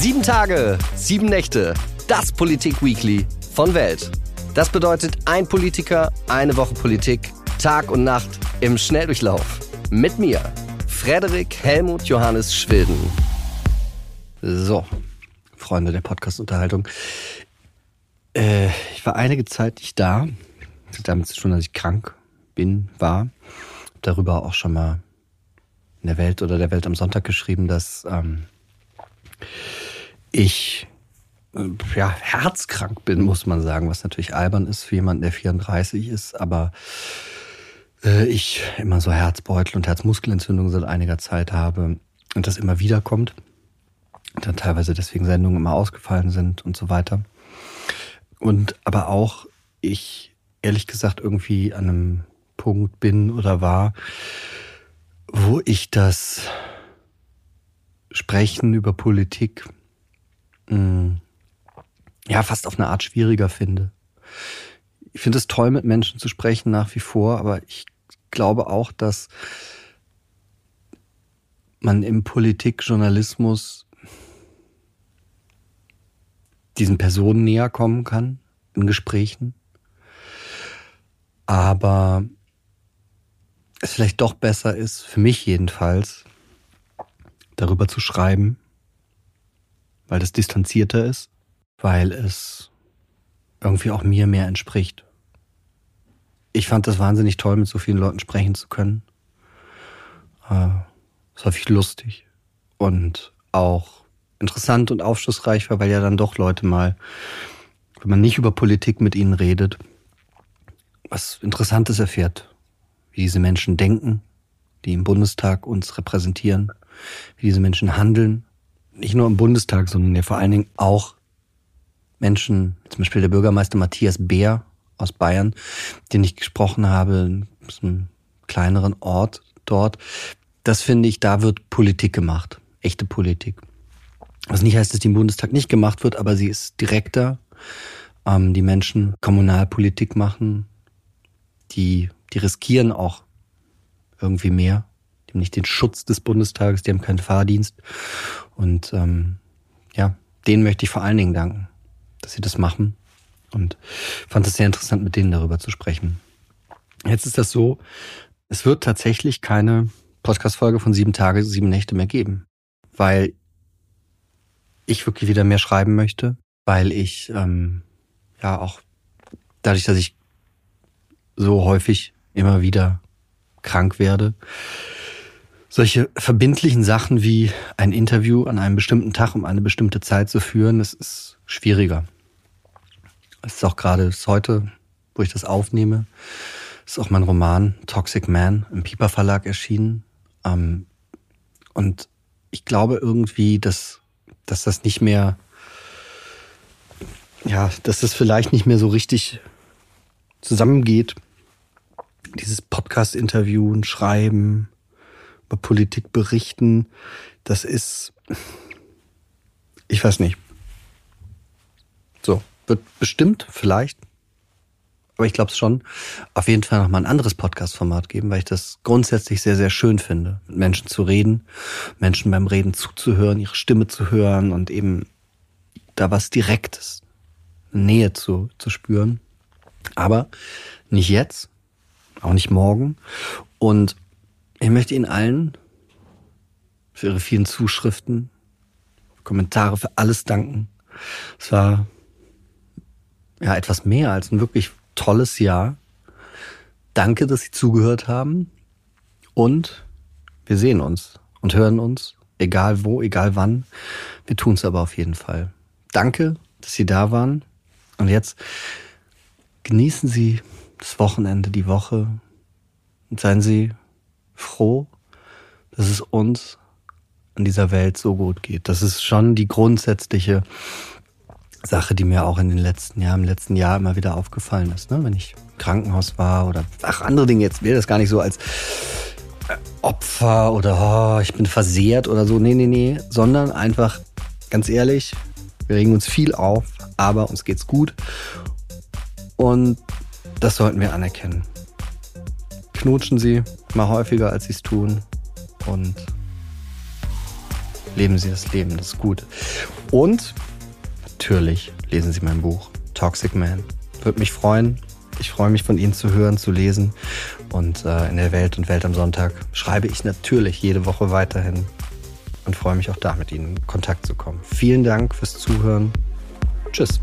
Sieben Tage, sieben Nächte, das Politik-Weekly von Welt. Das bedeutet ein Politiker, eine Woche Politik, Tag und Nacht im Schnelldurchlauf. Mit mir, Frederik Helmut Johannes Schwilden. So, Freunde der Podcast-Unterhaltung. Äh, ich war einige Zeit nicht da. Damit schon, dass ich krank bin, war. Darüber auch schon mal in der Welt oder der Welt am Sonntag geschrieben, dass ähm, ich äh, ja, herzkrank bin, muss man sagen, was natürlich albern ist für jemanden, der 34 ist, aber äh, ich immer so Herzbeutel und Herzmuskelentzündungen seit einiger Zeit habe und das immer wieder kommt. Dann teilweise deswegen Sendungen immer ausgefallen sind und so weiter. Und aber auch ich ehrlich gesagt irgendwie an einem Punkt bin oder war, wo ich das Sprechen über Politik mh, mm, ja fast auf eine Art schwieriger finde. Ich finde es toll, mit Menschen zu sprechen nach wie vor, aber ich glaube auch, dass man im Politikjournalismus diesen Personen näher kommen kann in Gesprächen. Aber es vielleicht doch besser ist, für mich jedenfalls, darüber zu schreiben, weil das distanzierter ist, weil es irgendwie auch mir mehr entspricht. Ich fand das wahnsinnig toll, mit so vielen Leuten sprechen zu können. Äh, es war viel lustig und auch interessant und aufschlussreich war, weil ja dann doch Leute mal, wenn man nicht über Politik mit ihnen redet, was Interessantes erfährt, wie diese Menschen denken, die im Bundestag uns repräsentieren, wie diese Menschen handeln. Nicht nur im Bundestag, sondern ja vor allen Dingen auch Menschen, zum Beispiel der Bürgermeister Matthias Beer aus Bayern, den ich gesprochen habe, aus einem kleineren Ort dort. Das finde ich, da wird Politik gemacht. Echte Politik. Was nicht heißt, dass die im Bundestag nicht gemacht wird, aber sie ist direkter. Ähm, die Menschen Kommunalpolitik machen, die, die riskieren auch irgendwie mehr. Die haben nicht den Schutz des Bundestages, die haben keinen Fahrdienst. Und ähm, ja, denen möchte ich vor allen Dingen danken, dass sie das machen. Und fand es sehr interessant, mit denen darüber zu sprechen. Jetzt ist das so, es wird tatsächlich keine Podcast-Folge von sieben Tage, sieben Nächte mehr geben. Weil ich wirklich wieder mehr schreiben möchte, weil ich ähm, ja auch dadurch, dass ich so häufig immer wieder krank werde, solche verbindlichen Sachen wie ein Interview an einem bestimmten Tag um eine bestimmte Zeit zu führen, das ist schwieriger. Es ist auch gerade heute, wo ich das aufnehme, ist auch mein Roman Toxic Man im Piper Verlag erschienen. Ähm, und ich glaube irgendwie, dass, dass das nicht mehr, ja, dass das vielleicht nicht mehr so richtig zusammengeht. Dieses Podcast-Interviewen, Schreiben, über Politik berichten, das ist, ich weiß nicht. So, wird bestimmt, vielleicht, aber ich glaube es schon, auf jeden Fall nochmal ein anderes Podcast-Format geben, weil ich das grundsätzlich sehr, sehr schön finde, mit Menschen zu reden, Menschen beim Reden zuzuhören, ihre Stimme zu hören und eben da was Direktes, Nähe zu, zu spüren. Aber nicht jetzt, auch nicht morgen. Und ich möchte Ihnen allen für Ihre vielen Zuschriften, Kommentare, für alles danken. Es war ja etwas mehr als ein wirklich tolles Jahr. Danke, dass Sie zugehört haben. Und wir sehen uns und hören uns, egal wo, egal wann. Wir tun es aber auf jeden Fall. Danke, dass Sie da waren. Und jetzt genießen Sie das Wochenende, die Woche und seien Sie froh, dass es uns in dieser Welt so gut geht. Das ist schon die grundsätzliche Sache, die mir auch in den letzten Jahren, im letzten Jahr immer wieder aufgefallen ist. Ne? Wenn ich im Krankenhaus war oder ach, andere Dinge, jetzt will das gar nicht so als äh, Opfer oder oh, ich bin versehrt oder so. Nee, nee, nee. Sondern einfach, ganz ehrlich, wir regen uns viel auf, aber uns geht's gut. Und das sollten wir anerkennen. Knutschen Sie mal häufiger, als Sie es tun. Und Leben Sie das Leben, das ist gut. Und natürlich lesen Sie mein Buch Toxic Man. Würde mich freuen. Ich freue mich von Ihnen zu hören, zu lesen. Und äh, in der Welt und Welt am Sonntag schreibe ich natürlich jede Woche weiterhin und freue mich auch da mit Ihnen in Kontakt zu kommen. Vielen Dank fürs Zuhören. Tschüss.